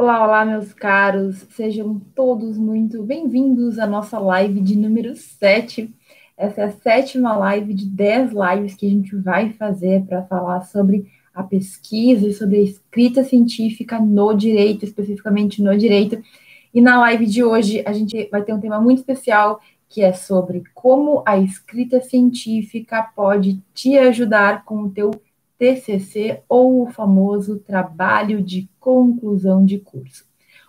Olá, olá, meus caros, sejam todos muito bem-vindos à nossa live de número 7. Essa é a sétima live de 10 lives que a gente vai fazer para falar sobre a pesquisa e sobre a escrita científica no direito, especificamente no direito. E na live de hoje a gente vai ter um tema muito especial que é sobre como a escrita científica pode te ajudar com o teu TCC ou o famoso trabalho de conclusão de curso.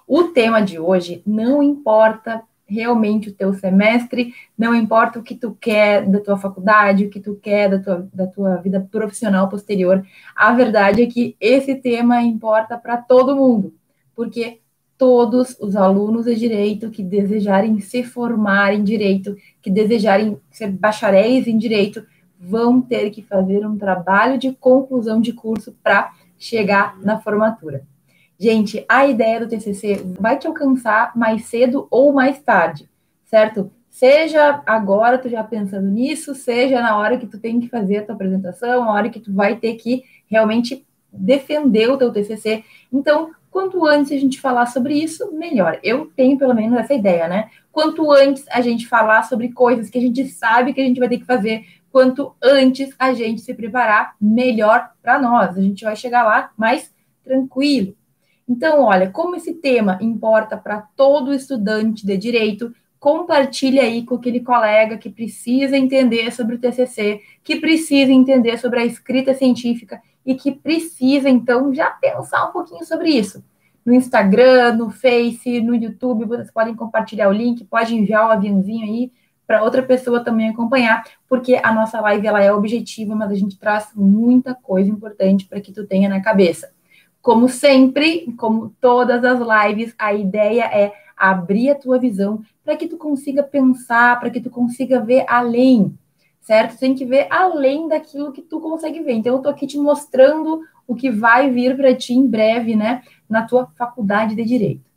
O tema de hoje não importa realmente o teu semestre, não importa o que tu quer da tua faculdade, o que tu quer da tua, da tua vida profissional posterior. A verdade é que esse tema importa para todo mundo, porque todos os alunos de direito que desejarem se formar em direito, que desejarem ser bacharéis em direito, vão ter que fazer um trabalho de conclusão de curso para chegar na formatura. Gente, a ideia do TCC vai te alcançar mais cedo ou mais tarde, certo? Seja agora tu já pensando nisso, seja na hora que tu tem que fazer a tua apresentação, a hora que tu vai ter que realmente defender o teu TCC. Então, quanto antes a gente falar sobre isso, melhor. Eu tenho pelo menos essa ideia, né? Quanto antes a gente falar sobre coisas que a gente sabe que a gente vai ter que fazer, quanto antes a gente se preparar, melhor para nós. A gente vai chegar lá mais tranquilo. Então, olha, como esse tema importa para todo estudante de direito, compartilhe aí com aquele colega que precisa entender sobre o TCC, que precisa entender sobre a escrita científica e que precisa, então, já pensar um pouquinho sobre isso. No Instagram, no Face, no YouTube, vocês podem compartilhar o link, pode enviar o aviãozinho aí para outra pessoa também acompanhar, porque a nossa live ela é objetiva, mas a gente traz muita coisa importante para que tu tenha na cabeça. Como sempre, como todas as lives, a ideia é abrir a tua visão para que tu consiga pensar, para que tu consiga ver além, certo? Tu tem que ver além daquilo que tu consegue ver. Então, eu estou aqui te mostrando o que vai vir para ti em breve, né, na tua faculdade de Direito.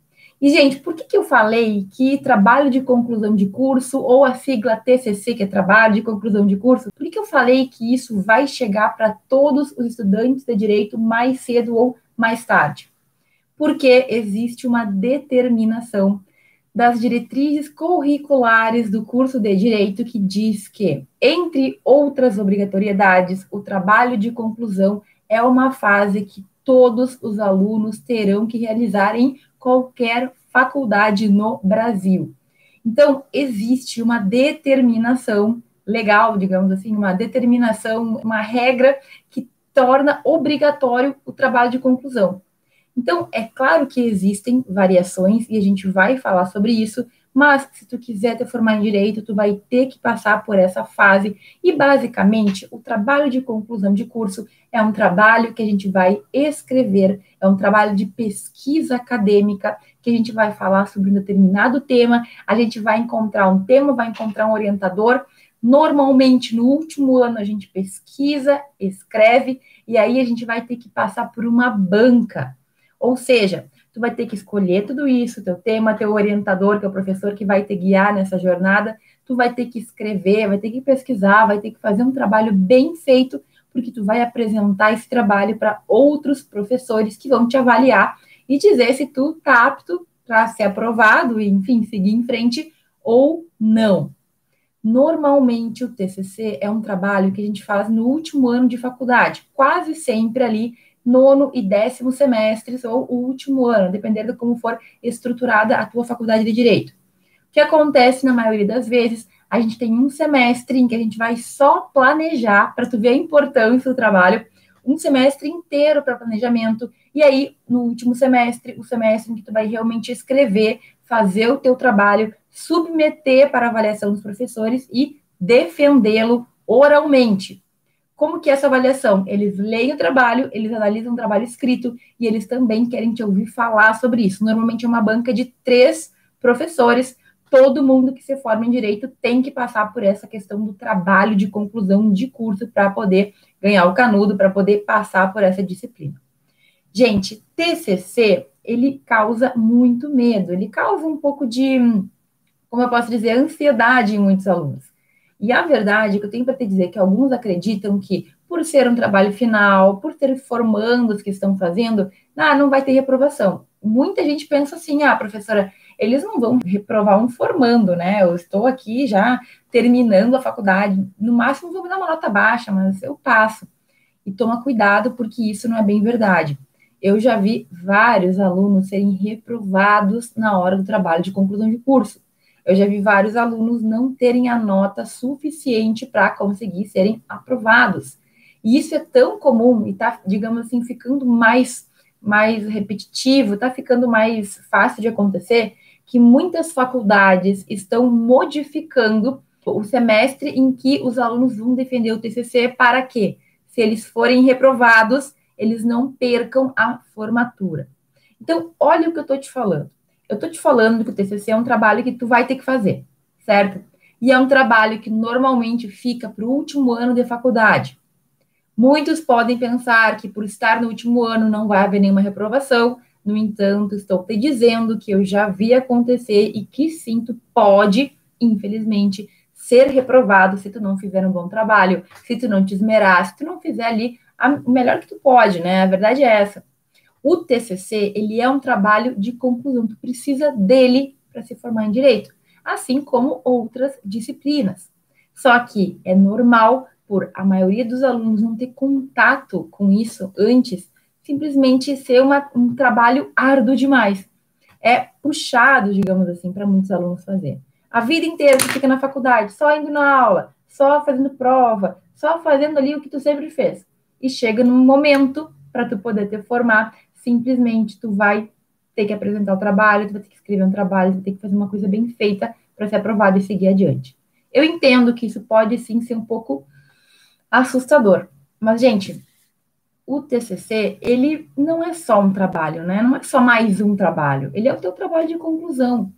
E, gente, por que, que eu falei que trabalho de conclusão de curso, ou a sigla TCC, que é trabalho de conclusão de curso, por que, que eu falei que isso vai chegar para todos os estudantes de direito mais cedo ou mais tarde? Porque existe uma determinação das diretrizes curriculares do curso de direito que diz que, entre outras obrigatoriedades, o trabalho de conclusão é uma fase que todos os alunos terão que realizar em qualquer faculdade no Brasil. Então, existe uma determinação legal, digamos assim, uma determinação, uma regra que torna obrigatório o trabalho de conclusão. Então, é claro que existem variações e a gente vai falar sobre isso, mas se tu quiser te formar em direito, tu vai ter que passar por essa fase e basicamente o trabalho de conclusão de curso é um trabalho que a gente vai escrever, é um trabalho de pesquisa acadêmica que a gente vai falar sobre um determinado tema, a gente vai encontrar um tema, vai encontrar um orientador. Normalmente, no último ano, a gente pesquisa, escreve, e aí a gente vai ter que passar por uma banca. Ou seja, tu vai ter que escolher tudo isso, teu tema, teu orientador, que é o professor que vai te guiar nessa jornada, tu vai ter que escrever, vai ter que pesquisar, vai ter que fazer um trabalho bem feito, porque tu vai apresentar esse trabalho para outros professores que vão te avaliar e dizer se tu tá apto para ser aprovado e, enfim, seguir em frente ou não. Normalmente o TCC é um trabalho que a gente faz no último ano de faculdade, quase sempre ali nono e décimo semestres ou o último ano, dependendo de como for estruturada a tua faculdade de direito. O que acontece na maioria das vezes, a gente tem um semestre em que a gente vai só planejar, para tu ver a importância do trabalho, um semestre inteiro para planejamento, e aí, no último semestre, o semestre em que tu vai realmente escrever, fazer o teu trabalho, submeter para avaliação dos professores e defendê-lo oralmente. Como que é essa avaliação? Eles leem o trabalho, eles analisam o trabalho escrito e eles também querem te ouvir falar sobre isso. Normalmente é uma banca de três professores. Todo mundo que se forma em direito tem que passar por essa questão do trabalho de conclusão de curso para poder ganhar o canudo, para poder passar por essa disciplina. Gente, TCC, ele causa muito medo, ele causa um pouco de, como eu posso dizer, ansiedade em muitos alunos. E a verdade é que eu tenho para te dizer que alguns acreditam que por ser um trabalho final, por ter formandos que estão fazendo, ah, não vai ter reprovação. Muita gente pensa assim, ah, professora, eles não vão reprovar um formando, né? Eu estou aqui já terminando a faculdade, no máximo vou me dar uma nota baixa, mas eu passo. E toma cuidado, porque isso não é bem verdade. Eu já vi vários alunos serem reprovados na hora do trabalho de conclusão de curso. Eu já vi vários alunos não terem a nota suficiente para conseguir serem aprovados. E isso é tão comum e está, digamos assim, ficando mais, mais repetitivo, está ficando mais fácil de acontecer, que muitas faculdades estão modificando o semestre em que os alunos vão defender o TCC para que, se eles forem reprovados, eles não percam a formatura. Então, olha o que eu estou te falando. Eu estou te falando que o TCC é um trabalho que tu vai ter que fazer, certo? E é um trabalho que normalmente fica para o último ano de faculdade. Muitos podem pensar que por estar no último ano não vai haver nenhuma reprovação. No entanto, estou te dizendo que eu já vi acontecer e que sim, tu pode, infelizmente, ser reprovado se tu não fizer um bom trabalho, se tu não te esmerar, se tu não fizer ali o melhor que tu pode, né? A verdade é essa. O TCC, ele é um trabalho de conclusão, tu precisa dele para se formar em direito, assim como outras disciplinas. Só que é normal por a maioria dos alunos não ter contato com isso antes, simplesmente ser uma, um trabalho árduo demais. É puxado, digamos assim, para muitos alunos fazer. A vida inteira você fica na faculdade, só indo na aula, só fazendo prova, só fazendo ali o que tu sempre fez. E chega num momento para tu poder te formar, simplesmente tu vai ter que apresentar o trabalho, tu vai ter que escrever um trabalho, tu vai ter que fazer uma coisa bem feita para ser aprovado e seguir adiante. Eu entendo que isso pode sim ser um pouco assustador. Mas, gente, o TCC, ele não é só um trabalho, né? Não é só mais um trabalho. Ele é o teu trabalho de conclusão.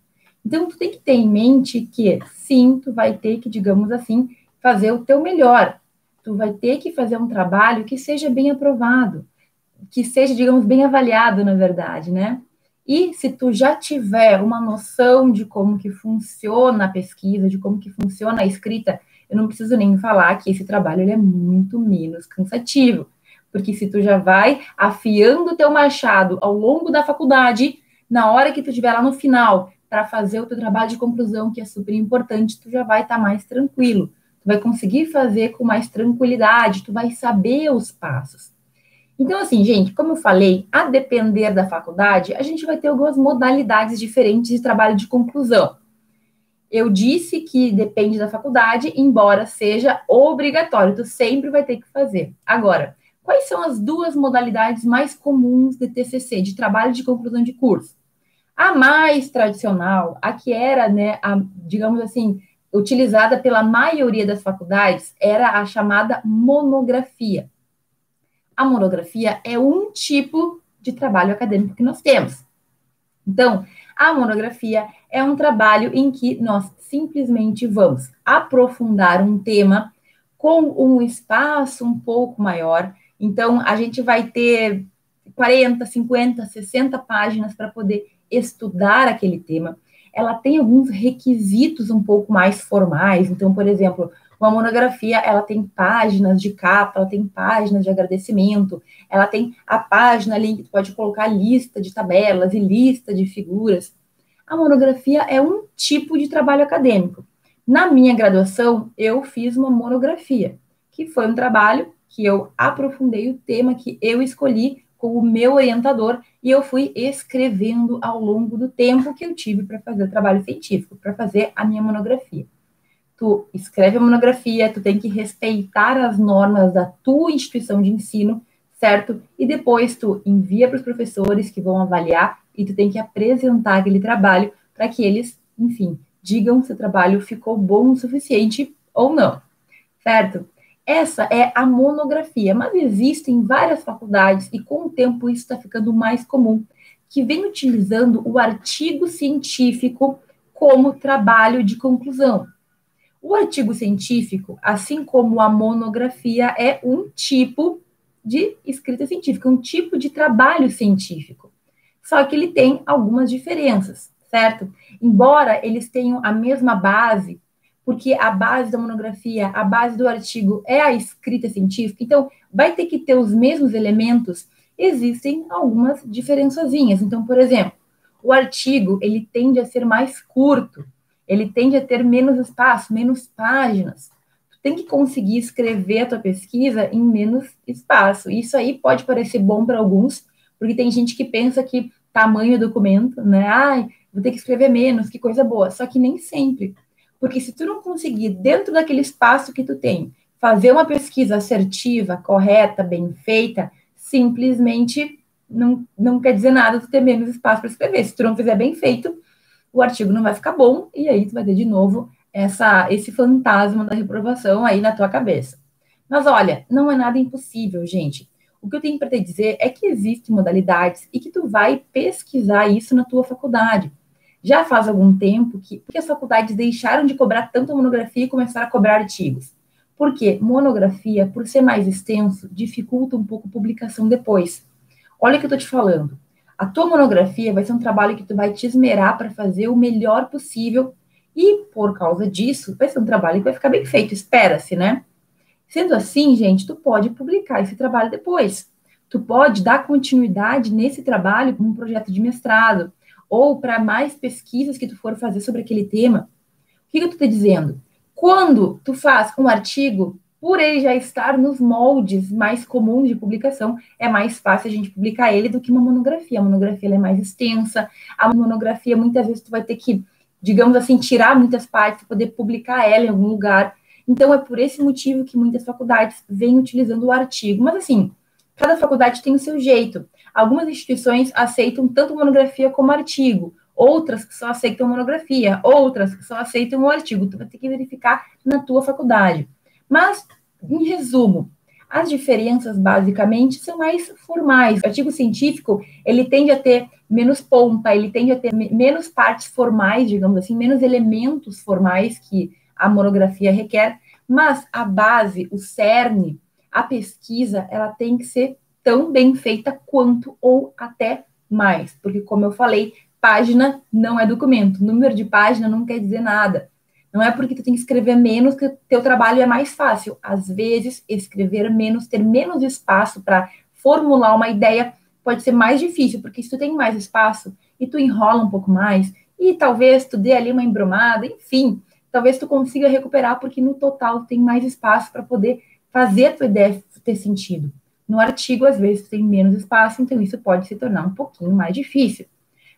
Então, tu tem que ter em mente que, sim, tu vai ter que, digamos assim, fazer o teu melhor. Tu vai ter que fazer um trabalho que seja bem aprovado, que seja, digamos, bem avaliado, na verdade, né? E se tu já tiver uma noção de como que funciona a pesquisa, de como que funciona a escrita, eu não preciso nem falar que esse trabalho ele é muito menos cansativo, porque se tu já vai afiando o teu machado ao longo da faculdade, na hora que tu estiver lá no final para fazer o teu trabalho de conclusão, que é super importante, tu já vai estar tá mais tranquilo. Tu vai conseguir fazer com mais tranquilidade, tu vai saber os passos. Então, assim, gente, como eu falei, a depender da faculdade, a gente vai ter algumas modalidades diferentes de trabalho de conclusão. Eu disse que depende da faculdade, embora seja obrigatório, tu sempre vai ter que fazer. Agora, quais são as duas modalidades mais comuns de TCC, de trabalho de conclusão de curso? A mais tradicional, a que era, né, a, digamos assim, utilizada pela maioria das faculdades, era a chamada monografia. A monografia é um tipo de trabalho acadêmico que nós temos. Então, a monografia é um trabalho em que nós simplesmente vamos aprofundar um tema com um espaço um pouco maior. Então, a gente vai ter 40, 50, 60 páginas para poder estudar aquele tema. Ela tem alguns requisitos um pouco mais formais. Então, por exemplo, uma monografia, ela tem páginas de capa, ela tem páginas de agradecimento, ela tem a página ali que tu pode colocar lista de tabelas e lista de figuras. A monografia é um tipo de trabalho acadêmico. Na minha graduação, eu fiz uma monografia, que foi um trabalho que eu aprofundei o tema que eu escolhi com o meu orientador e eu fui escrevendo ao longo do tempo que eu tive para fazer o trabalho científico, para fazer a minha monografia tu escreve a monografia, tu tem que respeitar as normas da tua instituição de ensino, certo? E depois tu envia para os professores que vão avaliar e tu tem que apresentar aquele trabalho para que eles, enfim, digam se o trabalho ficou bom o suficiente ou não, certo? Essa é a monografia, mas existem várias faculdades e com o tempo isso está ficando mais comum, que vem utilizando o artigo científico como trabalho de conclusão. O artigo científico, assim como a monografia, é um tipo de escrita científica, um tipo de trabalho científico. Só que ele tem algumas diferenças, certo? Embora eles tenham a mesma base, porque a base da monografia, a base do artigo é a escrita científica, então vai ter que ter os mesmos elementos, existem algumas diferençazinhas. Então, por exemplo, o artigo, ele tende a ser mais curto, ele tende a ter menos espaço, menos páginas. Tu tem que conseguir escrever a tua pesquisa em menos espaço. Isso aí pode parecer bom para alguns, porque tem gente que pensa que tamanho do documento, né? Ai, vou ter que escrever menos, que coisa boa. Só que nem sempre. Porque se tu não conseguir, dentro daquele espaço que tu tem, fazer uma pesquisa assertiva, correta, bem feita, simplesmente não, não quer dizer nada tu ter menos espaço para escrever. Se tu não fizer bem feito, o artigo não vai ficar bom, e aí tu vai ter de novo essa, esse fantasma da reprovação aí na tua cabeça. Mas olha, não é nada impossível, gente. O que eu tenho para te dizer é que existem modalidades e que tu vai pesquisar isso na tua faculdade. Já faz algum tempo que, que as faculdades deixaram de cobrar tanto monografia e começaram a cobrar artigos. Porque monografia, por ser mais extenso, dificulta um pouco a publicação depois. Olha o que eu estou te falando. A tua monografia vai ser um trabalho que tu vai te esmerar para fazer o melhor possível e, por causa disso, vai ser um trabalho que vai ficar bem feito, espera-se, né? Sendo assim, gente, tu pode publicar esse trabalho depois. Tu pode dar continuidade nesse trabalho com um projeto de mestrado ou para mais pesquisas que tu for fazer sobre aquele tema. O que, que eu estou te dizendo? Quando tu faz um artigo, por ele já estar nos moldes mais comuns de publicação, é mais fácil a gente publicar ele do que uma monografia. A monografia é mais extensa. A monografia, muitas vezes, tu vai ter que, digamos assim, tirar muitas partes para poder publicar ela em algum lugar. Então, é por esse motivo que muitas faculdades vêm utilizando o artigo. Mas, assim, cada faculdade tem o seu jeito. Algumas instituições aceitam tanto monografia como artigo, outras só aceitam monografia, outras só aceitam o artigo. Tu vai ter que verificar na tua faculdade. Mas, em resumo, as diferenças, basicamente, são mais formais. O artigo científico, ele tende a ter menos pompa, ele tende a ter menos partes formais, digamos assim, menos elementos formais que a monografia requer, mas a base, o cerne, a pesquisa, ela tem que ser tão bem feita quanto ou até mais, porque como eu falei, página não é documento, número de página não quer dizer nada. Não é porque tu tem que escrever menos que o teu trabalho é mais fácil. Às vezes, escrever menos, ter menos espaço para formular uma ideia pode ser mais difícil, porque se tu tem mais espaço e tu enrola um pouco mais, e talvez tu dê ali uma embromada, enfim, talvez tu consiga recuperar, porque no total tem mais espaço para poder fazer a tua ideia ter sentido. No artigo, às vezes, tem menos espaço, então isso pode se tornar um pouquinho mais difícil.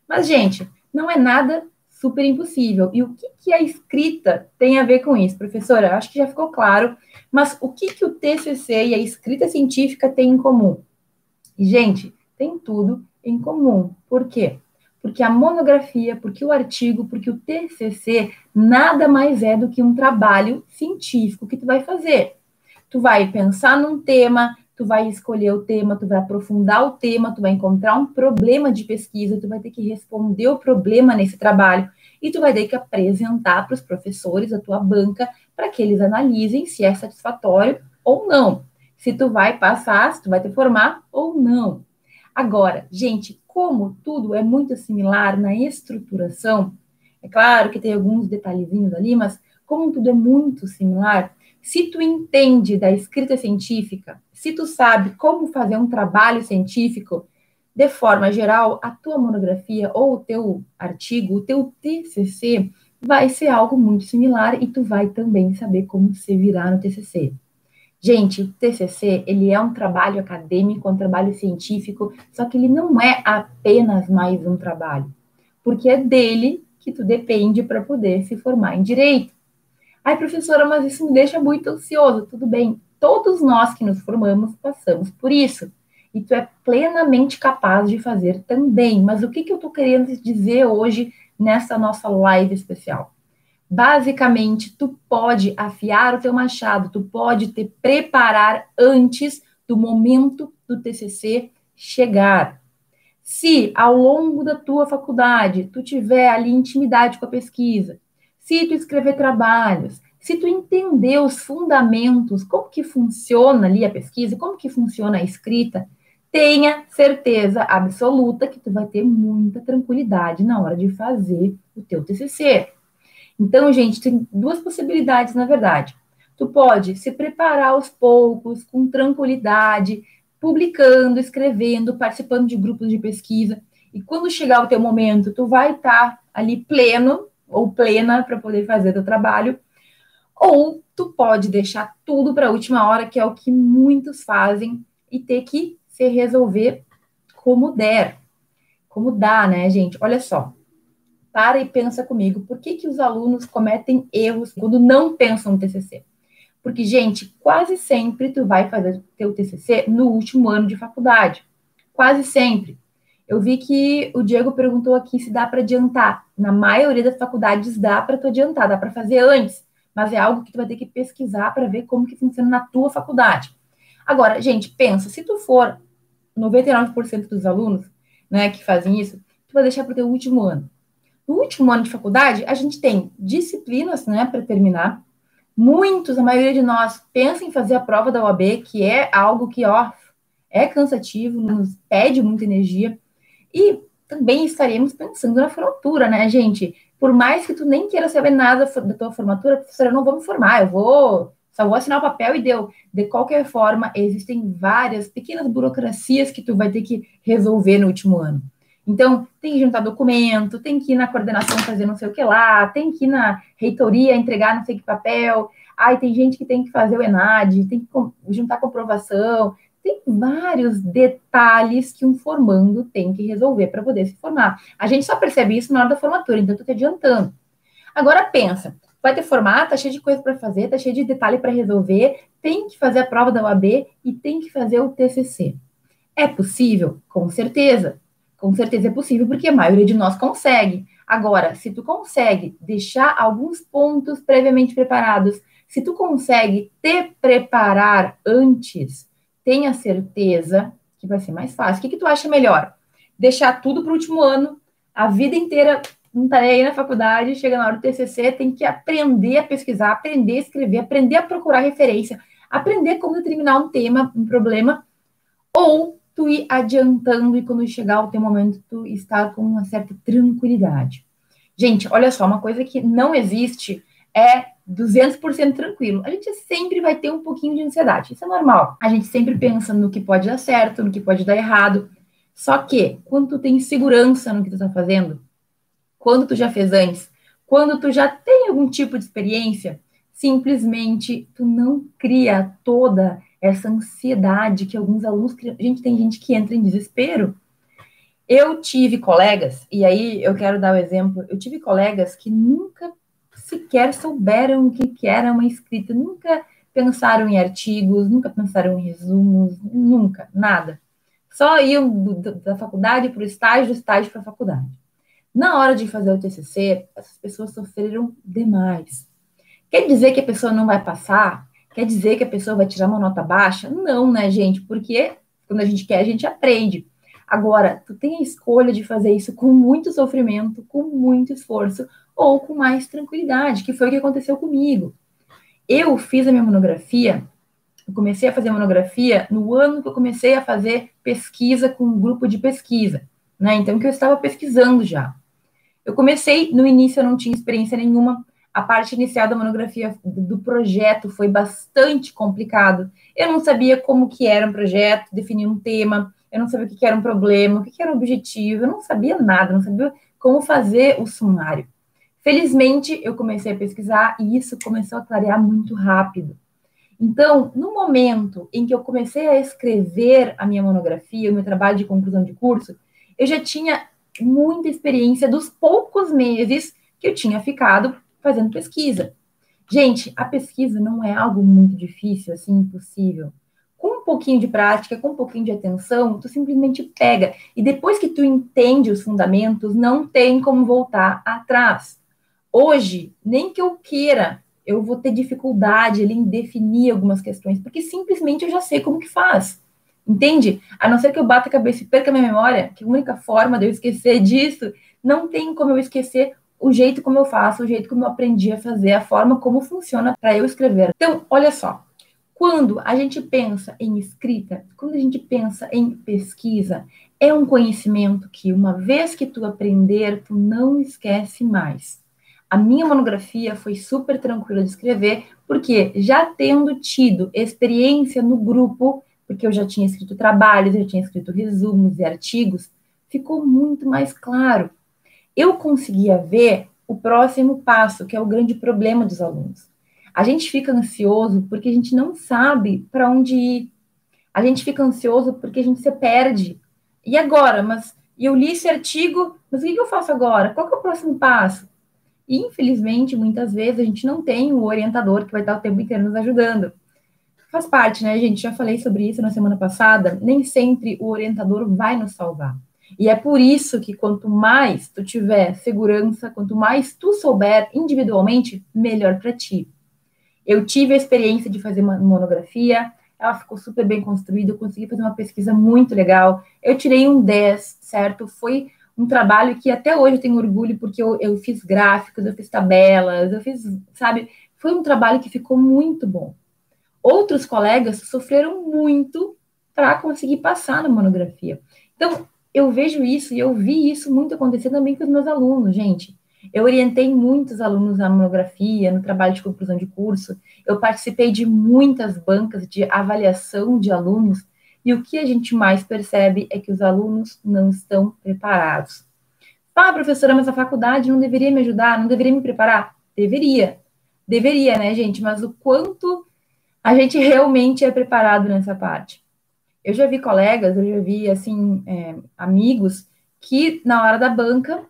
Mas, gente, não é nada super impossível. E o que, que a escrita tem a ver com isso, professora? Acho que já ficou claro, mas o que, que o TCC e a escrita científica têm em comum? gente, tem tudo em comum. Por quê? porque a monografia, porque o artigo, porque o TCC nada mais é do que um trabalho científico que tu vai fazer. Tu vai pensar num tema, tu vai escolher o tema, tu vai aprofundar o tema, tu vai encontrar um problema de pesquisa, tu vai ter que responder o problema nesse trabalho e tu vai ter que apresentar para os professores a tua banca para que eles analisem se é satisfatório ou não. Se tu vai passar, se tu vai te formar ou não. Agora, gente, como tudo é muito similar na estruturação, é claro que tem alguns detalhezinhos ali, mas como tudo é muito similar, se tu entende da escrita científica, se tu sabe como fazer um trabalho científico, de forma geral, a tua monografia ou o teu artigo, o teu TCC, vai ser algo muito similar e tu vai também saber como se virar no TCC. Gente, o TCC, ele é um trabalho acadêmico, um trabalho científico, só que ele não é apenas mais um trabalho, porque é dele que tu depende para poder se formar em direito. Ai, professora, mas isso me deixa muito ansioso. Tudo bem, todos nós que nos formamos passamos por isso. E tu é plenamente capaz de fazer também. Mas o que, que eu estou querendo dizer hoje nessa nossa live especial? Basicamente, tu pode afiar o teu machado, tu pode te preparar antes do momento do TCC chegar. Se ao longo da tua faculdade tu tiver ali intimidade com a pesquisa, se tu escrever trabalhos, se tu entender os fundamentos, como que funciona ali a pesquisa, como que funciona a escrita, tenha certeza absoluta que tu vai ter muita tranquilidade na hora de fazer o teu TCC. Então, gente, tem duas possibilidades, na verdade. Tu pode se preparar aos poucos, com tranquilidade, publicando, escrevendo, participando de grupos de pesquisa. E quando chegar o teu momento, tu vai estar tá ali pleno ou plena para poder fazer teu trabalho. Ou tu pode deixar tudo para a última hora, que é o que muitos fazem, e ter que se resolver como der. Como dá, né, gente? Olha só. Para e pensa comigo, por que, que os alunos cometem erros quando não pensam no TCC? Porque, gente, quase sempre tu vai fazer teu TCC no último ano de faculdade. Quase sempre. Eu vi que o Diego perguntou aqui se dá para adiantar. Na maioria das faculdades dá para tu adiantar, dá para fazer antes, mas é algo que tu vai ter que pesquisar para ver como que funciona na tua faculdade. Agora, gente, pensa, se tu for 99% dos alunos, né, que fazem isso, tu vai deixar para o teu último ano. No último ano de faculdade, a gente tem disciplinas, né, para terminar, Muitos, a maioria de nós, pensa em fazer a prova da OAB, que é algo que, ó, é cansativo, nos pede muita energia. E também estaremos pensando na formatura, né, gente? Por mais que tu nem queira saber nada da tua formatura, professora, eu não vou me formar, eu vou só vou assinar o papel e deu. De qualquer forma, existem várias pequenas burocracias que tu vai ter que resolver no último ano. Então, tem que juntar documento, tem que ir na coordenação fazer não sei o que lá, tem que ir na reitoria entregar não sei que papel. Ai, tem gente que tem que fazer o ENAD, tem que juntar comprovação. Tem vários detalhes que um formando tem que resolver para poder se formar. A gente só percebe isso na hora da formatura, então estou te adiantando. Agora pensa, vai ter formato, tá cheio de coisa para fazer, tá cheio de detalhe para resolver, tem que fazer a prova da UAB e tem que fazer o TCC. É possível? Com certeza. Com certeza é possível, porque a maioria de nós consegue. Agora, se tu consegue deixar alguns pontos previamente preparados, se tu consegue te preparar antes, tenha certeza que vai ser mais fácil. O que, que tu acha melhor? Deixar tudo para o último ano, a vida inteira não tá aí na faculdade, chega na hora do TCC, tem que aprender a pesquisar, aprender a escrever, aprender a procurar referência, aprender como determinar um tema, um problema, ou tu ir adiantando e quando chegar o teu momento, tu estar com uma certa tranquilidade. Gente, olha só, uma coisa que não existe é 200% tranquilo. A gente sempre vai ter um pouquinho de ansiedade, isso é normal. A gente sempre pensa no que pode dar certo, no que pode dar errado. Só que, quando tu tem segurança no que tu tá fazendo, quando tu já fez antes, quando tu já tem algum tipo de experiência, simplesmente tu não cria toda essa ansiedade que alguns alunos criam. Gente, tem gente que entra em desespero. Eu tive colegas, e aí eu quero dar o um exemplo, eu tive colegas que nunca sequer souberam o que, que era uma escrita, nunca pensaram em artigos, nunca pensaram em resumos, nunca, nada. Só iam do, da faculdade para o estágio, do estágio para a faculdade. Na hora de fazer o TCC, essas pessoas sofreram demais. Quer dizer que a pessoa não vai passar? Quer dizer que a pessoa vai tirar uma nota baixa? Não, né, gente? Porque quando a gente quer, a gente aprende. Agora, tu tem a escolha de fazer isso com muito sofrimento, com muito esforço, ou com mais tranquilidade, que foi o que aconteceu comigo. Eu fiz a minha monografia, comecei a fazer monografia no ano que eu comecei a fazer pesquisa com um grupo de pesquisa, né? Então, que eu estava pesquisando já. Eu comecei, no início eu não tinha experiência nenhuma, a parte inicial da monografia do projeto foi bastante complicado. Eu não sabia como que era um projeto, definir um tema, eu não sabia o que era um problema, o que era um objetivo, eu não sabia nada, não sabia como fazer o sumário. Felizmente, eu comecei a pesquisar e isso começou a clarear muito rápido. Então, no momento em que eu comecei a escrever a minha monografia, o meu trabalho de conclusão de curso, eu já tinha muita experiência dos poucos meses que eu tinha ficado fazendo pesquisa. Gente, a pesquisa não é algo muito difícil, assim, impossível. Com um pouquinho de prática, com um pouquinho de atenção, tu simplesmente pega. E depois que tu entende os fundamentos, não tem como voltar atrás. Hoje, nem que eu queira, eu vou ter dificuldade em definir algumas questões, porque simplesmente eu já sei como que faz. Entende? A não ser que eu bata a cabeça e perca a minha memória, que a única forma de eu esquecer disso, não tem como eu esquecer o jeito como eu faço, o jeito como eu aprendi a fazer, a forma como funciona para eu escrever. Então, olha só. Quando a gente pensa em escrita, quando a gente pensa em pesquisa, é um conhecimento que uma vez que tu aprender, tu não esquece mais. A minha monografia foi super tranquila de escrever, porque já tendo tido experiência no grupo, porque eu já tinha escrito trabalhos, eu tinha escrito resumos e artigos, ficou muito mais claro. Eu conseguia ver o próximo passo, que é o grande problema dos alunos. A gente fica ansioso porque a gente não sabe para onde ir. A gente fica ansioso porque a gente se perde. E agora? Mas eu li esse artigo, mas o que eu faço agora? Qual é o próximo passo? E, infelizmente, muitas vezes a gente não tem o orientador que vai estar o tempo inteiro nos ajudando. Faz parte, né, gente? Já falei sobre isso na semana passada. Nem sempre o orientador vai nos salvar. E é por isso que quanto mais tu tiver segurança, quanto mais tu souber individualmente, melhor para ti. Eu tive a experiência de fazer uma monografia, ela ficou super bem construída, eu consegui fazer uma pesquisa muito legal. Eu tirei um 10, certo? Foi um trabalho que até hoje eu tenho orgulho, porque eu, eu fiz gráficos, eu fiz tabelas, eu fiz, sabe? Foi um trabalho que ficou muito bom. Outros colegas sofreram muito para conseguir passar na monografia. Então, eu vejo isso e eu vi isso muito acontecer também com os meus alunos, gente. Eu orientei muitos alunos na monografia, no trabalho de conclusão de curso. Eu participei de muitas bancas de avaliação de alunos e o que a gente mais percebe é que os alunos não estão preparados. Ah, professora, mas a faculdade não deveria me ajudar, não deveria me preparar? Deveria. Deveria, né, gente? Mas o quanto a gente realmente é preparado nessa parte? Eu já vi colegas, eu já vi, assim, é, amigos que, na hora da banca,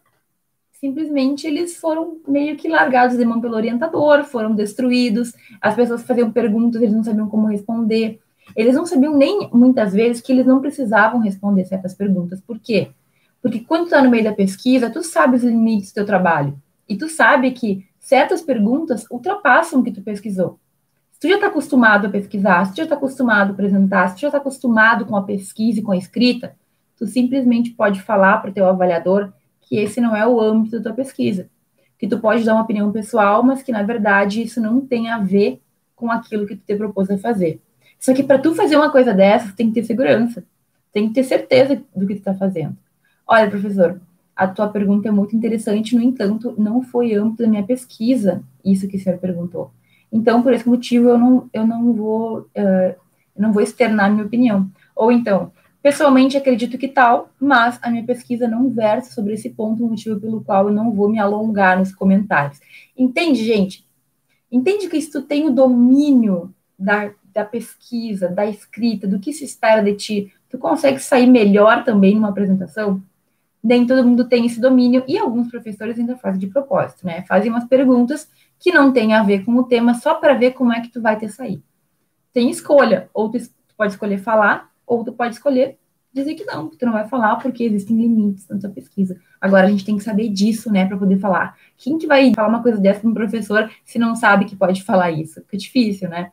simplesmente eles foram meio que largados de mão pelo orientador, foram destruídos, as pessoas faziam perguntas, eles não sabiam como responder. Eles não sabiam nem, muitas vezes, que eles não precisavam responder certas perguntas. Por quê? Porque quando tu tá no meio da pesquisa, tu sabe os limites do teu trabalho. E tu sabe que certas perguntas ultrapassam o que tu pesquisou. Se tu já está acostumado a pesquisar, se tu já está acostumado a apresentar, se tu já está acostumado com a pesquisa e com a escrita, tu simplesmente pode falar para o teu avaliador que esse não é o âmbito da tua pesquisa. Que tu pode dar uma opinião pessoal, mas que, na verdade, isso não tem a ver com aquilo que tu te propôs a fazer. Só que para tu fazer uma coisa dessa, tem que ter segurança. Tem que ter certeza do que tu está fazendo. Olha, professor, a tua pergunta é muito interessante, no entanto, não foi âmbito da minha pesquisa isso que o senhor perguntou. Então, por esse motivo, eu não, eu não vou uh, não vou externar minha opinião. Ou então, pessoalmente acredito que tal, mas a minha pesquisa não versa sobre esse ponto, motivo pelo qual eu não vou me alongar nos comentários. Entende, gente? Entende que se tu tem o domínio da da pesquisa, da escrita, do que se espera de ti, tu consegue sair melhor também numa apresentação? Nem todo mundo tem esse domínio e alguns professores ainda fazem de propósito, né? Fazem umas perguntas que não têm a ver com o tema só para ver como é que tu vai ter sair. Tem escolha, ou tu pode escolher falar, ou tu pode escolher dizer que não, que tu não vai falar porque existem limites na tua pesquisa. Agora a gente tem que saber disso, né, para poder falar. Quem que vai falar uma coisa dessa para um professor se não sabe que pode falar isso? Fica difícil, né?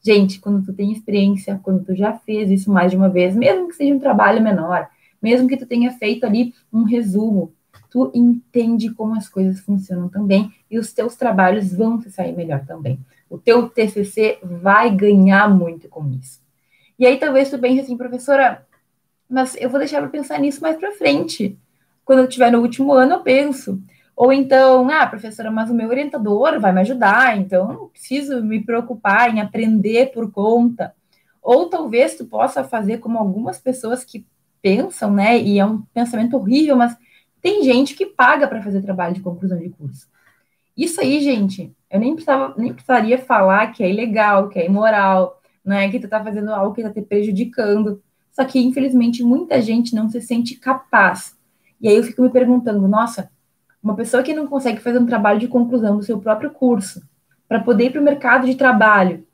Gente, quando tu tem experiência, quando tu já fez isso mais de uma vez, mesmo que seja um trabalho menor, mesmo que tu tenha feito ali um resumo, tu entende como as coisas funcionam também e os teus trabalhos vão te sair melhor também. O teu TCC vai ganhar muito com isso. E aí talvez tu pense assim, professora, mas eu vou deixar para pensar nisso mais para frente. Quando eu estiver no último ano, eu penso. Ou então, ah, professora, mas o meu orientador vai me ajudar, então não preciso me preocupar em aprender por conta. Ou talvez tu possa fazer como algumas pessoas que pensam, né? E é um pensamento horrível, mas tem gente que paga para fazer trabalho de conclusão de curso. Isso aí, gente, eu nem, precisava, nem precisaria falar que é ilegal, que é imoral, né? Que tu tá fazendo algo que tá te prejudicando. Só que, infelizmente, muita gente não se sente capaz. E aí eu fico me perguntando, nossa, uma pessoa que não consegue fazer um trabalho de conclusão do seu próprio curso para poder ir para o mercado de trabalho,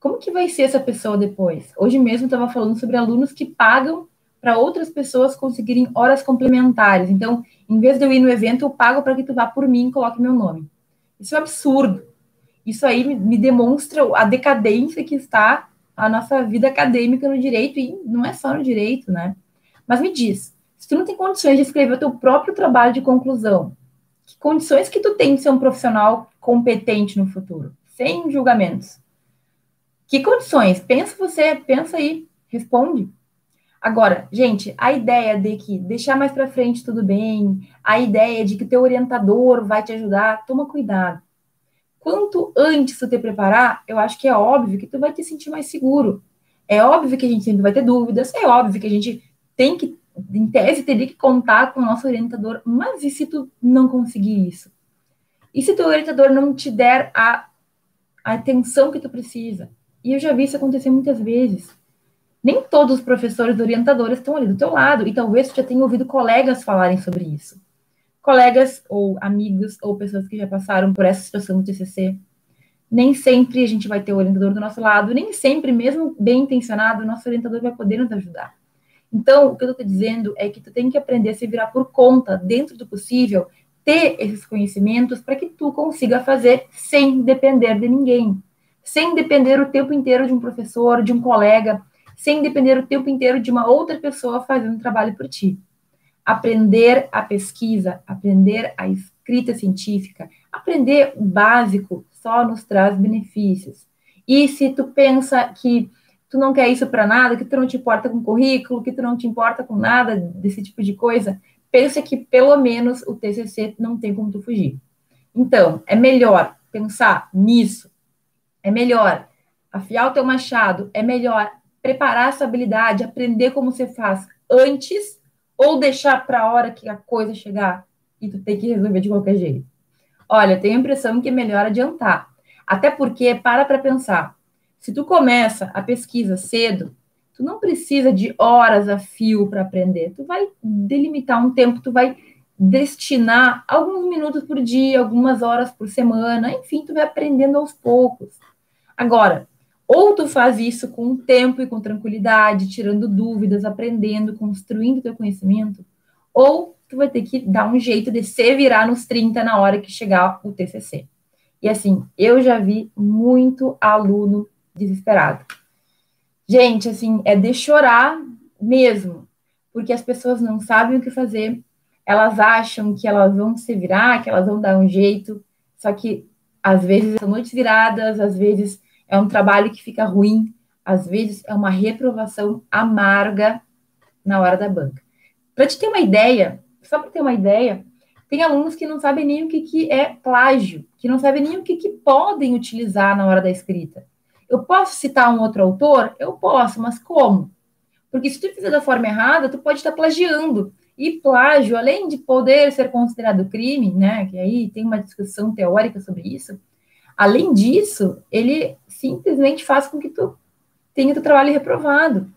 como que vai ser essa pessoa depois? Hoje mesmo estava falando sobre alunos que pagam para outras pessoas conseguirem horas complementares. Então, em vez de eu ir no evento, eu pago para que tu vá por mim e coloque meu nome. Isso é absurdo. Isso aí me demonstra a decadência que está a nossa vida acadêmica no direito, e não é só no direito, né? Mas me diz, se tu não tem condições de escrever o teu próprio trabalho de conclusão, que condições que tu tem de ser um profissional competente no futuro, sem julgamentos. Que condições? Pensa você, pensa aí, responde. Agora, gente, a ideia de que deixar mais para frente tudo bem, a ideia de que o teu orientador vai te ajudar, toma cuidado. Quanto antes tu te preparar, eu acho que é óbvio que tu vai te sentir mais seguro. É óbvio que a gente sempre vai ter dúvidas, é óbvio que a gente tem que, em tese, teria que contar com o nosso orientador, mas e se tu não conseguir isso? E se teu orientador não te der a, a atenção que tu precisa? E eu já vi isso acontecer muitas vezes nem todos os professores orientadores estão ali do teu lado, e talvez tu já tenha ouvido colegas falarem sobre isso. Colegas, ou amigos, ou pessoas que já passaram por essa situação do TCC. Nem sempre a gente vai ter o orientador do nosso lado, nem sempre, mesmo bem intencionado, o nosso orientador vai poder nos ajudar. Então, o que eu estou dizendo é que tu tem que aprender a se virar por conta, dentro do possível, ter esses conhecimentos para que tu consiga fazer sem depender de ninguém, sem depender o tempo inteiro de um professor, de um colega, sem depender o tempo inteiro de uma outra pessoa fazendo trabalho por ti. Aprender a pesquisa, aprender a escrita científica, aprender o básico só nos traz benefícios. E se tu pensa que tu não quer isso para nada, que tu não te importa com currículo, que tu não te importa com nada desse tipo de coisa, pensa que pelo menos o TCC não tem como tu fugir. Então, é melhor pensar nisso, é melhor afiar o teu machado, é melhor preparar essa habilidade, aprender como você faz antes ou deixar para a hora que a coisa chegar e tu tem que resolver de qualquer jeito? Olha, tenho a impressão que é melhor adiantar. Até porque, para para pensar, se tu começa a pesquisa cedo, tu não precisa de horas a fio para aprender. Tu vai delimitar um tempo, tu vai destinar alguns minutos por dia, algumas horas por semana, enfim, tu vai aprendendo aos poucos. Agora, ou tu faz isso com tempo e com tranquilidade, tirando dúvidas, aprendendo, construindo teu conhecimento, ou tu vai ter que dar um jeito de se virar nos 30 na hora que chegar o TCC. E assim, eu já vi muito aluno desesperado. Gente, assim, é de chorar mesmo, porque as pessoas não sabem o que fazer, elas acham que elas vão se virar, que elas vão dar um jeito, só que às vezes são noites viradas, às vezes é um trabalho que fica ruim, às vezes é uma reprovação amarga na hora da banca. Para te ter uma ideia, só para ter uma ideia, tem alunos que não sabem nem o que, que é plágio, que não sabem nem o que, que podem utilizar na hora da escrita. Eu posso citar um outro autor? Eu posso, mas como? Porque se tu fizer da forma errada, tu pode estar plagiando. E plágio, além de poder ser considerado crime, né, que aí tem uma discussão teórica sobre isso, Além disso, ele simplesmente faz com que tu tenha teu trabalho reprovado.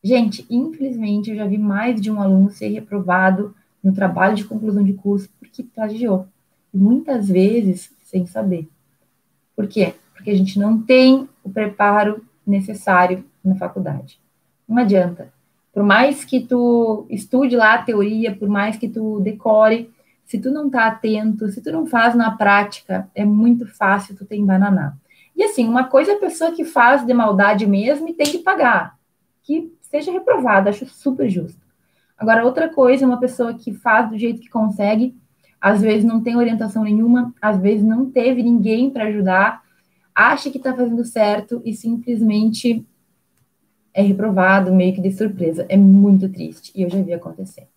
Gente, infelizmente, eu já vi mais de um aluno ser reprovado no trabalho de conclusão de curso porque plagiou. E muitas vezes sem saber. Por quê? Porque a gente não tem o preparo necessário na faculdade. Não adianta. Por mais que tu estude lá a teoria, por mais que tu decore, se tu não tá atento, se tu não faz na prática, é muito fácil tu ter embananar. E assim, uma coisa é a pessoa que faz de maldade mesmo e tem que pagar, que seja reprovada, acho super justo. Agora, outra coisa é uma pessoa que faz do jeito que consegue, às vezes não tem orientação nenhuma, às vezes não teve ninguém para ajudar, acha que está fazendo certo e simplesmente é reprovado, meio que de surpresa. É muito triste, e eu já vi acontecer.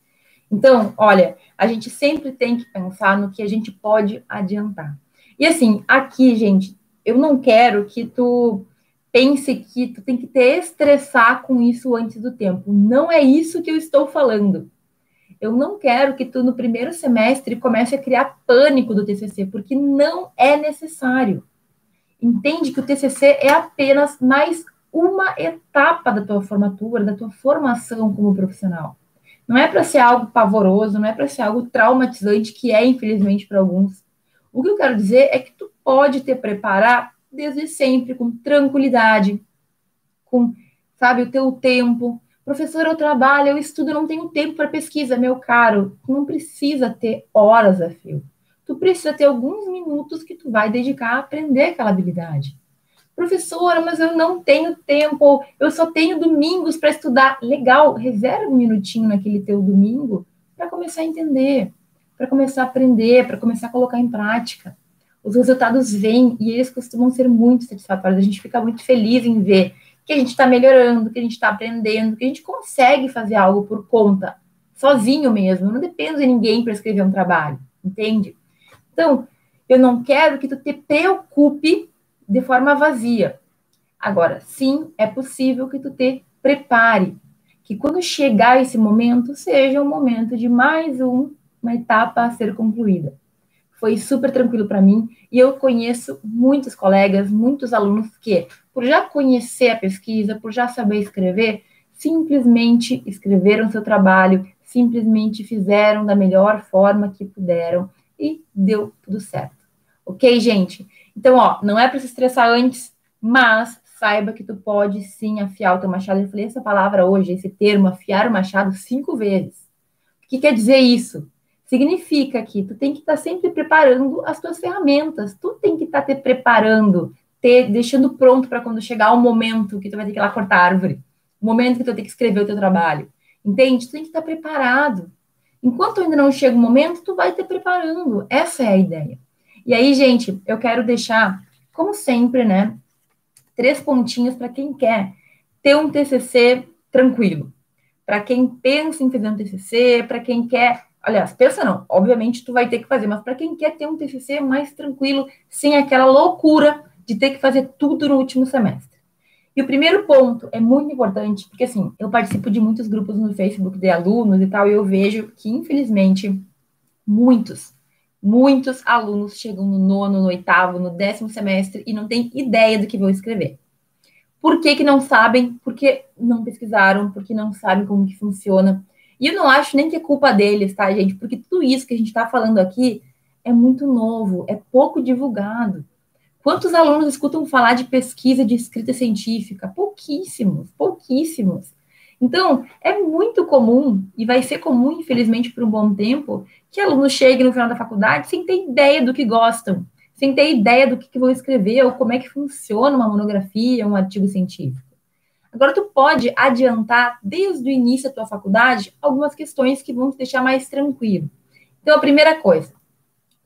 Então, olha, a gente sempre tem que pensar no que a gente pode adiantar. E assim, aqui, gente, eu não quero que tu pense que tu tem que te estressar com isso antes do tempo. Não é isso que eu estou falando. Eu não quero que tu no primeiro semestre comece a criar pânico do TCC, porque não é necessário. Entende que o TCC é apenas mais uma etapa da tua formatura, da tua formação como profissional. Não é para ser algo pavoroso, não é para ser algo traumatizante, que é, infelizmente, para alguns. O que eu quero dizer é que tu pode te preparar desde sempre, com tranquilidade, com, sabe, o teu tempo. Professor, eu trabalho, eu estudo, não tenho tempo para pesquisa, meu caro. Tu não precisa ter horas a fio. Tu precisa ter alguns minutos que tu vai dedicar a aprender aquela habilidade. Professora, mas eu não tenho tempo, eu só tenho domingos para estudar. Legal, reserva um minutinho naquele teu domingo para começar a entender, para começar a aprender, para começar a colocar em prática. Os resultados vêm e eles costumam ser muito satisfatórios. A gente fica muito feliz em ver que a gente está melhorando, que a gente está aprendendo, que a gente consegue fazer algo por conta, sozinho mesmo. não dependo de ninguém para escrever um trabalho, entende? Então, eu não quero que tu te preocupe de forma vazia. Agora, sim, é possível que tu te prepare, que quando chegar esse momento, seja um momento de mais um, uma etapa a ser concluída. Foi super tranquilo para mim e eu conheço muitos colegas, muitos alunos que, por já conhecer a pesquisa, por já saber escrever, simplesmente escreveram seu trabalho, simplesmente fizeram da melhor forma que puderam e deu tudo certo. Ok, gente? Então, ó, não é para se estressar antes, mas saiba que tu pode sim afiar o teu machado. Eu falei essa palavra hoje, esse termo, afiar o machado, cinco vezes. O que quer dizer isso? Significa que tu tem que estar tá sempre preparando as tuas ferramentas, tu tem que estar tá te preparando, te deixando pronto para quando chegar o momento que tu vai ter que ir lá cortar árvore, o momento que tu vai ter que escrever o teu trabalho. Entende? Tu tem que estar tá preparado. Enquanto ainda não chega o momento, tu vai te preparando. Essa é a ideia. E aí, gente, eu quero deixar, como sempre, né, três pontinhos para quem quer ter um TCC tranquilo. Para quem pensa em fazer um TCC, para quem quer, aliás, pensa não, obviamente tu vai ter que fazer, mas para quem quer ter um TCC mais tranquilo, sem aquela loucura de ter que fazer tudo no último semestre. E o primeiro ponto é muito importante, porque assim, eu participo de muitos grupos no Facebook de alunos e tal, e eu vejo que, infelizmente, muitos Muitos alunos chegam no nono, no oitavo, no décimo semestre e não têm ideia do que vão escrever. Por que, que não sabem? Porque não pesquisaram, porque não sabem como que funciona. E eu não acho nem que é culpa deles, tá, gente? Porque tudo isso que a gente está falando aqui é muito novo, é pouco divulgado. Quantos alunos escutam falar de pesquisa de escrita científica? Pouquíssimos, pouquíssimos. Então, é muito comum, e vai ser comum, infelizmente, por um bom tempo, que alunos cheguem no final da faculdade sem ter ideia do que gostam, sem ter ideia do que, que vão escrever, ou como é que funciona uma monografia, um artigo científico. Agora, tu pode adiantar, desde o início da tua faculdade, algumas questões que vão te deixar mais tranquilo. Então, a primeira coisa,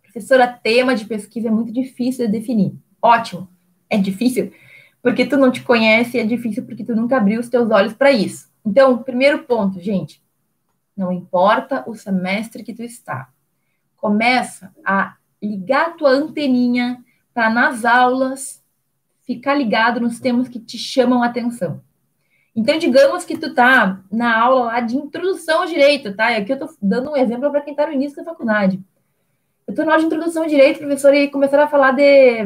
professora, tema de pesquisa é muito difícil de definir. Ótimo, é difícil porque tu não te conhece, é difícil porque tu nunca abriu os teus olhos para isso. Então, primeiro ponto, gente, não importa o semestre que tu está. Começa a ligar tua anteninha para nas aulas ficar ligado nos temas que te chamam a atenção. Então, digamos que tu tá na aula lá de introdução ao direito, tá? E aqui eu tô dando um exemplo para quem está no início da faculdade. Eu tô na aula de introdução ao direito, professor, e começaram a falar de,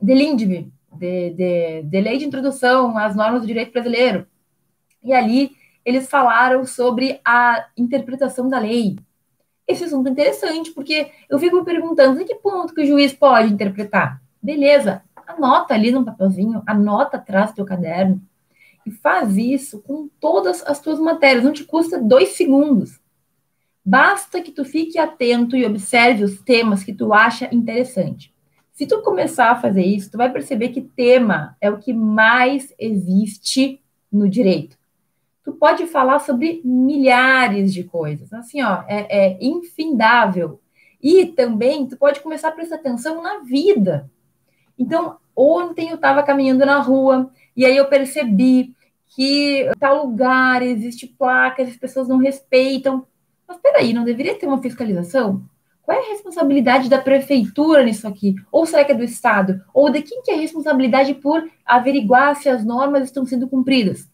de LINDB, de, de, de Lei de Introdução às Normas do Direito Brasileiro e ali eles falaram sobre a interpretação da lei. Esse assunto é interessante, porque eu fico me perguntando em que ponto que o juiz pode interpretar. Beleza, anota ali no papelzinho, anota atrás do teu caderno e faz isso com todas as tuas matérias. Não te custa dois segundos. Basta que tu fique atento e observe os temas que tu acha interessante. Se tu começar a fazer isso, tu vai perceber que tema é o que mais existe no direito tu pode falar sobre milhares de coisas. Assim, ó, é, é infindável. E também tu pode começar a prestar atenção na vida. Então, ontem eu estava caminhando na rua e aí eu percebi que tal lugar existe placas, as pessoas não respeitam. Mas peraí, não deveria ter uma fiscalização? Qual é a responsabilidade da prefeitura nisso aqui? Ou será que é do Estado? Ou de quem que é a responsabilidade por averiguar se as normas estão sendo cumpridas?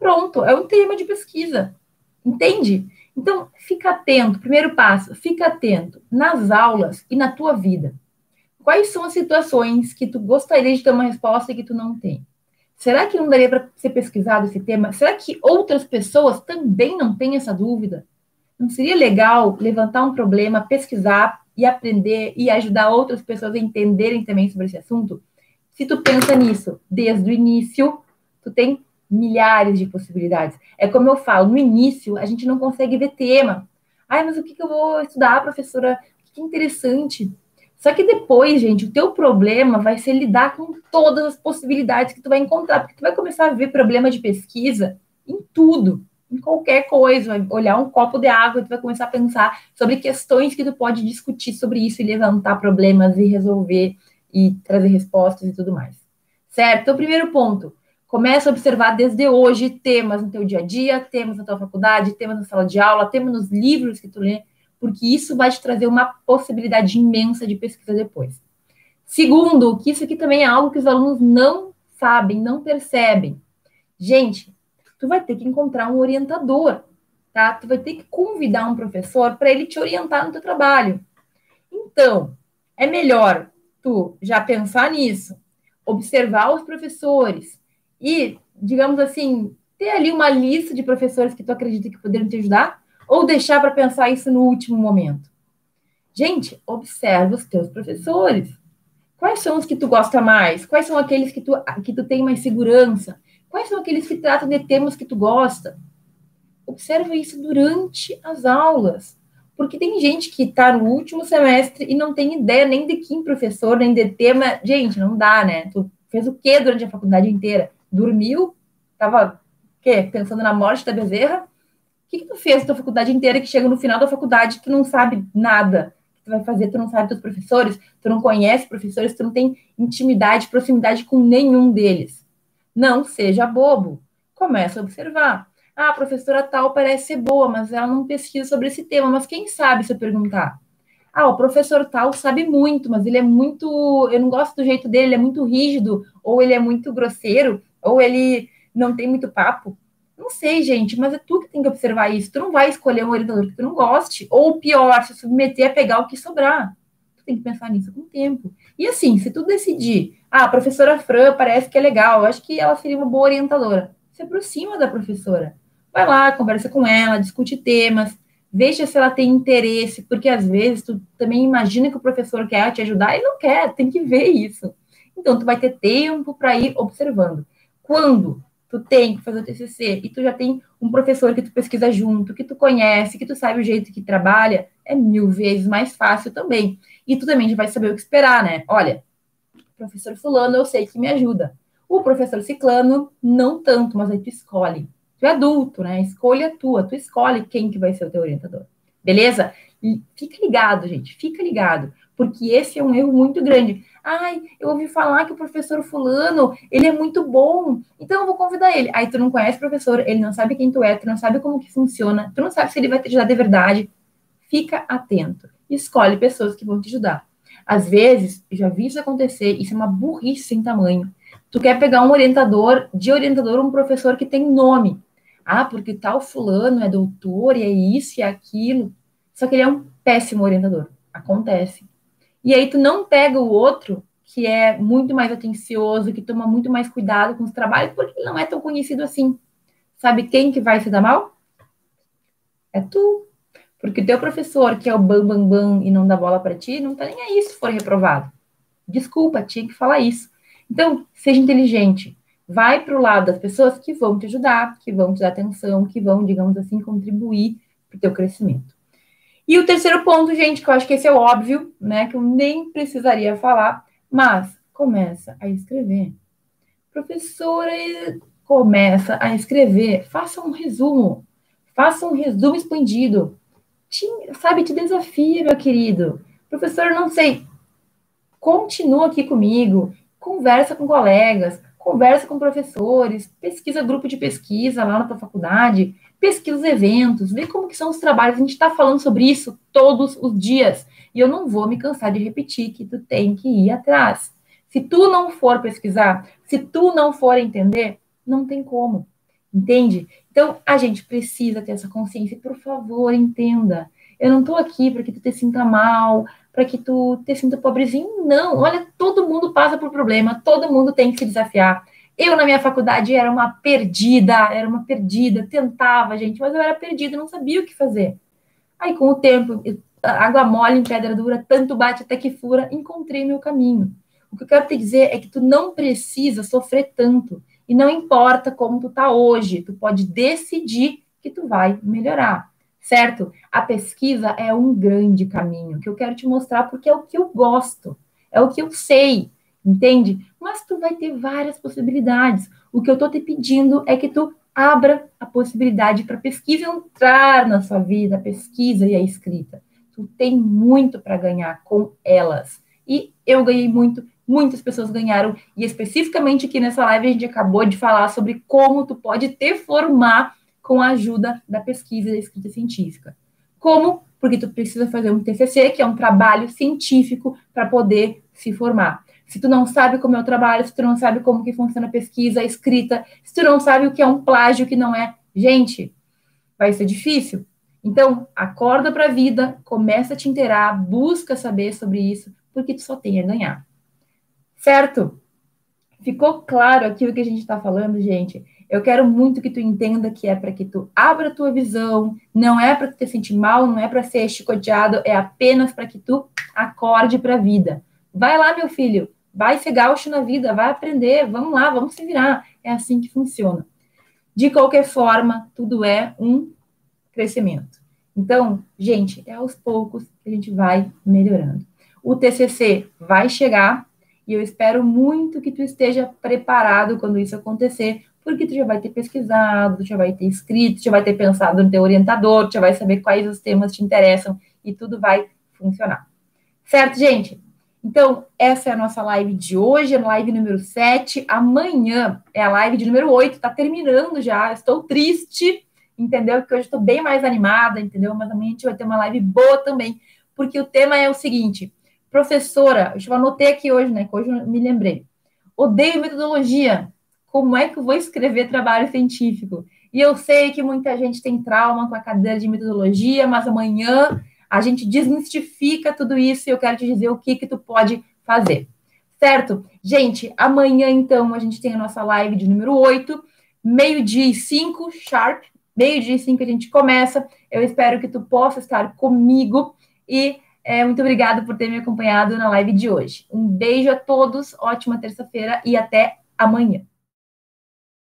Pronto, é um tema de pesquisa. Entende? Então, fica atento. Primeiro passo, fica atento nas aulas e na tua vida. Quais são as situações que tu gostaria de ter uma resposta e que tu não tem? Será que não daria para ser pesquisado esse tema? Será que outras pessoas também não têm essa dúvida? Não seria legal levantar um problema, pesquisar e aprender e ajudar outras pessoas a entenderem também sobre esse assunto? Se tu pensa nisso desde o início, tu tem milhares de possibilidades. É como eu falo, no início a gente não consegue ver tema. Ai, mas o que, que eu vou estudar, professora? Que interessante. Só que depois, gente, o teu problema vai ser lidar com todas as possibilidades que tu vai encontrar, porque tu vai começar a ver problema de pesquisa em tudo, em qualquer coisa, vai olhar um copo de água tu vai começar a pensar sobre questões que tu pode discutir sobre isso e levantar problemas e resolver e trazer respostas e tudo mais. Certo? Então, primeiro ponto, Começa a observar desde hoje temas no teu dia a dia, temas na tua faculdade, temas na sala de aula, temas nos livros que tu lê, porque isso vai te trazer uma possibilidade imensa de pesquisa depois. Segundo, que isso aqui também é algo que os alunos não sabem, não percebem. Gente, tu vai ter que encontrar um orientador, tá? Tu vai ter que convidar um professor para ele te orientar no teu trabalho. Então, é melhor tu já pensar nisso, observar os professores, e, digamos assim, ter ali uma lista de professores que tu acredita que poderiam te ajudar, ou deixar para pensar isso no último momento? Gente, observa os teus professores. Quais são os que tu gosta mais? Quais são aqueles que tu, que tu tem mais segurança? Quais são aqueles que tratam de temas que tu gosta? Observa isso durante as aulas. Porque tem gente que está no último semestre e não tem ideia nem de quem professor, nem de tema. Gente, não dá, né? Tu fez o quê durante a faculdade inteira? Dormiu, estava pensando na morte da Bezerra. O que, que tu fez a tua faculdade inteira que chega no final da faculdade tu não sabe nada? que tu vai fazer, tu não sabe dos professores, tu não conhece professores, tu não tem intimidade, proximidade com nenhum deles. Não seja bobo. Começa a observar. Ah, a professora tal parece ser boa, mas ela não pesquisa sobre esse tema. Mas quem sabe se eu perguntar? Ah, o professor tal sabe muito, mas ele é muito. Eu não gosto do jeito dele, ele é muito rígido, ou ele é muito grosseiro. Ou ele não tem muito papo. Não sei, gente, mas é tu que tem que observar isso. Tu não vai escolher um orientador que tu não goste. Ou pior, se submeter a pegar o que sobrar. Tu tem que pensar nisso com o tempo. E assim, se tu decidir, ah, a professora Fran parece que é legal, eu acho que ela seria uma boa orientadora. Se aproxima da professora. Vai lá, conversa com ela, discute temas, veja se ela tem interesse, porque às vezes tu também imagina que o professor quer te ajudar e não quer, tem que ver isso. Então, tu vai ter tempo para ir observando. Quando tu tem que fazer o TCC e tu já tem um professor que tu pesquisa junto, que tu conhece, que tu sabe o jeito que trabalha, é mil vezes mais fácil também. E tu também já vai saber o que esperar, né? Olha, professor fulano eu sei que me ajuda. O professor ciclano, não tanto, mas aí tu escolhe. Tu é adulto, né? Escolha tua, tu escolhe quem que vai ser o teu orientador. Beleza? E fica ligado, gente, fica ligado, porque esse é um erro muito grande. Ai, eu ouvi falar que o professor fulano, ele é muito bom, então eu vou convidar ele. Aí tu não conhece o professor, ele não sabe quem tu é, tu não sabe como que funciona, tu não sabe se ele vai te ajudar de verdade. Fica atento. Escolhe pessoas que vão te ajudar. Às vezes, já vi isso acontecer, isso é uma burrice sem tamanho. Tu quer pegar um orientador, de orientador, um professor que tem nome. Ah, porque tal fulano é doutor e é isso e é aquilo. Só que ele é um péssimo orientador. Acontece. E aí tu não pega o outro que é muito mais atencioso, que toma muito mais cuidado com os trabalhos, porque ele não é tão conhecido assim. Sabe quem que vai se dar mal? É tu. Porque o teu professor, que é o bam, bam, bam e não dá bola para ti, não tá nem aí se for reprovado. Desculpa, tinha que falar isso. Então, seja inteligente. Vai para o lado das pessoas que vão te ajudar, que vão te dar atenção, que vão, digamos assim, contribuir para teu crescimento. E o terceiro ponto, gente, que eu acho que esse é óbvio, né, que eu nem precisaria falar, mas começa a escrever. Professora, começa a escrever, faça um resumo, faça um resumo expandido. Te, sabe, te desafia, meu querido. Professor, não sei, continua aqui comigo, conversa com colegas, conversa com professores, pesquisa grupo de pesquisa lá na tua faculdade, pesquisa os eventos, vê como que são os trabalhos. A gente está falando sobre isso todos os dias. E eu não vou me cansar de repetir que tu tem que ir atrás. Se tu não for pesquisar, se tu não for entender, não tem como. Entende? Então, a gente precisa ter essa consciência. Por favor, entenda. Eu não estou aqui para que tu te sinta mal, para que tu te sinta pobrezinho. Não. Olha, todo mundo passa por problema, todo mundo tem que se desafiar. Eu, na minha faculdade, era uma perdida, era uma perdida, tentava, gente, mas eu era perdida, não sabia o que fazer. Aí, com o tempo, água mole em pedra dura, tanto bate até que fura, encontrei meu caminho. O que eu quero te dizer é que tu não precisa sofrer tanto. E não importa como tu tá hoje, tu pode decidir que tu vai melhorar, certo? A pesquisa é um grande caminho que eu quero te mostrar porque é o que eu gosto, é o que eu sei, entende? Mas tu vai ter várias possibilidades. O que eu estou te pedindo é que tu abra a possibilidade para pesquisa entrar na sua vida, a pesquisa e a escrita. Tu tem muito para ganhar com elas. E eu ganhei muito muitas pessoas ganharam, e especificamente aqui nessa live a gente acabou de falar sobre como tu pode te formar com a ajuda da pesquisa e da escrita científica. Como? Porque tu precisa fazer um TCC, que é um trabalho científico para poder se formar. Se tu não sabe como é o trabalho, se tu não sabe como que funciona a pesquisa, a escrita, se tu não sabe o que é um plágio, o que não é, gente, vai ser difícil. Então, acorda para a vida, começa a te inteirar, busca saber sobre isso, porque tu só tem a ganhar. Certo? Ficou claro aquilo que a gente está falando, gente? Eu quero muito que tu entenda que é para que tu abra a tua visão, não é para tu te sentir mal, não é para ser chicoteado, é apenas para que tu acorde para a vida. Vai lá, meu filho, vai ser gaúcho na vida, vai aprender, vamos lá, vamos se virar. É assim que funciona. De qualquer forma, tudo é um crescimento. Então, gente, é aos poucos que a gente vai melhorando. O TCC vai chegar e eu espero muito que tu esteja preparado quando isso acontecer, porque tu já vai ter pesquisado, tu já vai ter escrito, tu já vai ter pensado no teu orientador, tu já vai saber quais os temas te interessam e tudo vai funcionar. Certo, gente? Então, essa é a nossa live de hoje, a live número 7. Amanhã é a live de número 8, tá terminando já. Estou triste, entendeu? Porque hoje estou bem mais animada, entendeu? Mas amanhã a gente vai ter uma live boa também, porque o tema é o seguinte: professora, eu anotei aqui hoje, né? Que hoje eu me lembrei. Odeio metodologia como é que eu vou escrever trabalho científico? E eu sei que muita gente tem trauma com a cadeira de metodologia, mas amanhã a gente desmistifica tudo isso e eu quero te dizer o que que tu pode fazer. Certo? Gente, amanhã então a gente tem a nossa live de número 8, meio-dia e 5, sharp, meio-dia e 5 a gente começa. Eu espero que tu possa estar comigo e é, muito obrigada por ter me acompanhado na live de hoje. Um beijo a todos, ótima terça-feira e até amanhã.